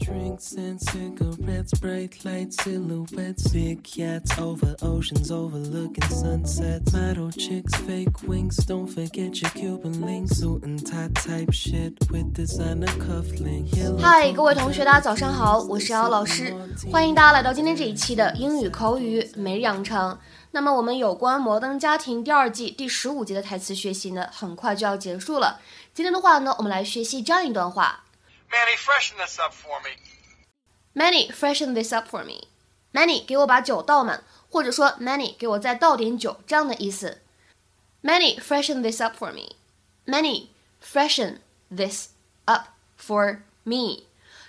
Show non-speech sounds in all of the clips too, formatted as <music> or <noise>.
Drinks and cigarettes, bright light silhouettes, big yachts over oceans, overlooking sunsets. Model chicks, fake wings, don't forget your Cuban links, suit and tie type shit with designer cufflink. 嗨，各位同学，大家早上好，我是姚老师，欢迎大家来到今天这一期的英语口语每日养成。那么我们有关《摩登家庭》第二季第十五集的台词学习呢，很快就要结束了。今天的话呢，我们来学习这样一段话。Manny, freshen this up for me. Manny, freshen this up for me. Manny，给我把酒倒满，或者说 Manny，给我再倒点酒，这样的意思。Manny, freshen this up for me. Manny, freshen this up for me.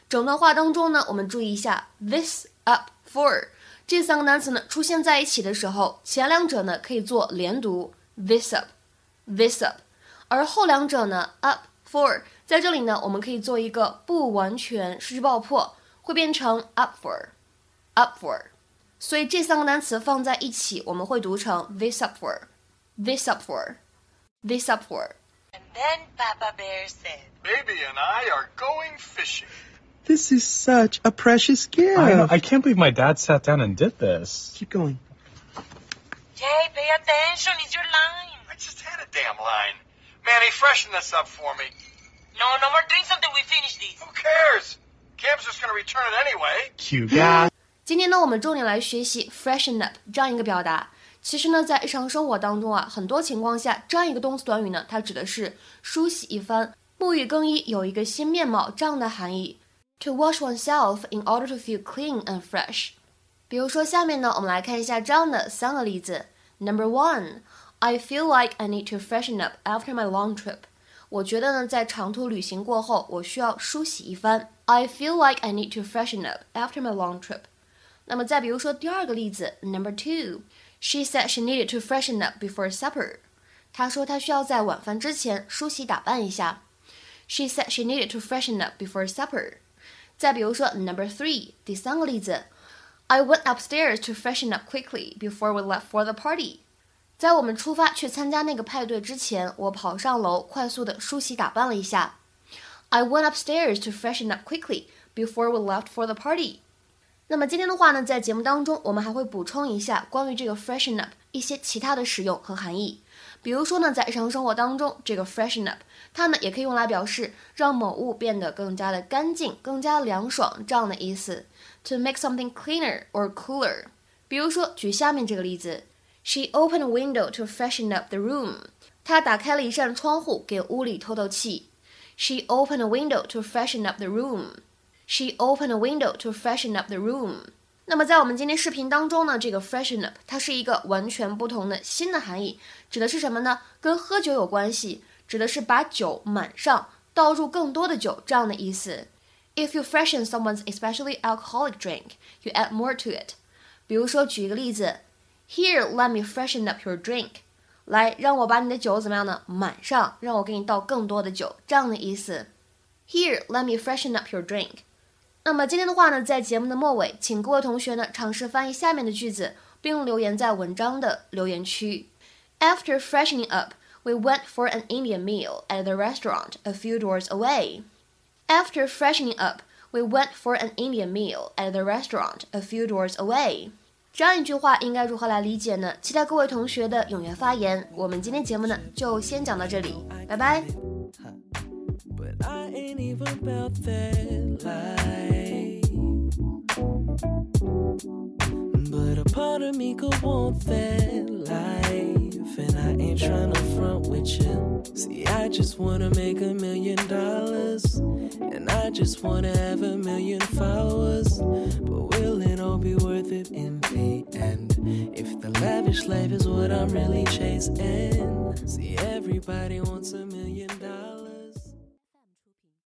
整段话当中呢，我们注意一下 this up for 这三个单词呢出现在一起的时候，前两者呢可以做连读 this up, this up，而后两者呢 up for。 在这里呢，我们可以做一个不完全失去爆破，会变成 up for，up for。所以这三个单词放在一起，我们会读成 this up for，this up for，this up for。And then Papa Bear said, Baby and I are going fishing. This is such a precious gift. I know. I can't believe my dad sat down and did this. Keep going. Jay, pay attention, it's your line. I just had a damn line. Manny, freshen this up for me. No, no more drinks until we finish this. Who cares? Cam's just gonna return it anyway. Cute guy. <gasps> 今天呢，我们重点来学习 freshen up 这样一个表达。其实呢，在日常生活当中啊，很多情况下，这样一个动词短语呢，它指的是梳洗一番、沐浴更衣、有一个新面貌这样的含义。To wash oneself in order to feel clean and fresh。比如说，下面呢，我们来看一下这样的三个例子。Number one, I feel like I need to freshen up after my long trip. 我觉得呢，在长途旅行过后，我需要梳洗一番。I feel like I need to freshen up after my long trip。那么再比如说第二个例子，Number two，she said she needed to freshen up before supper。她说她需要在晚饭之前梳洗打扮一下。She said she needed to freshen up before supper。再比如说 Number three，第三个例子，I went upstairs to freshen up quickly before we left for the party。 在我们出发去参加那个派对之前，我跑上楼，快速的梳洗打扮了一下。I went upstairs to freshen up quickly before we left for the party。那么今天的话呢，在节目当中，我们还会补充一下关于这个 freshen up 一些其他的使用和含义。比如说呢，在日常生活当中，这个 freshen up 它呢也可以用来表示让某物变得更加的干净、更加凉爽这样的意思。To make something cleaner or cooler。比如说，举下面这个例子。She opened a window to freshen up the room. 她打开了一扇窗户，给屋里透透气。She opened a window to freshen up the room. She opened a window to freshen up the room. 那么在我们今天视频当中呢，这个 freshen up 它是一个完全不同的新的含义，指的是什么呢？跟喝酒有关系，指的是把酒满上，倒入更多的酒这样的意思。If you freshen someone's especially alcoholic drink, you add more to it. 比如说，举一个例子。 Here, let me freshen up your drink. 来，让我把你的酒怎么样呢？满上，让我给你倒更多的酒，这样的意思。Here, let me freshen up your drink. 那么今天的话呢，在节目的末尾，请各位同学呢尝试翻译下面的句子，并留言在文章的留言区。After freshening up, we went for an Indian meal at the restaurant a few doors away. After freshening up, we went for an Indian meal at the restaurant a few doors away. 这样一句话应该如何来理解呢？期待各位同学的踊跃发言。我们今天节目呢就先讲到这里，拜拜。But a part of me could want that life, and I ain't trying to front with you. See, I just wanna make a million dollars, and I just wanna have a million followers. But will it all be worth it in the end? If the lavish life is what I'm really chasing, see, everybody wants a million dollars.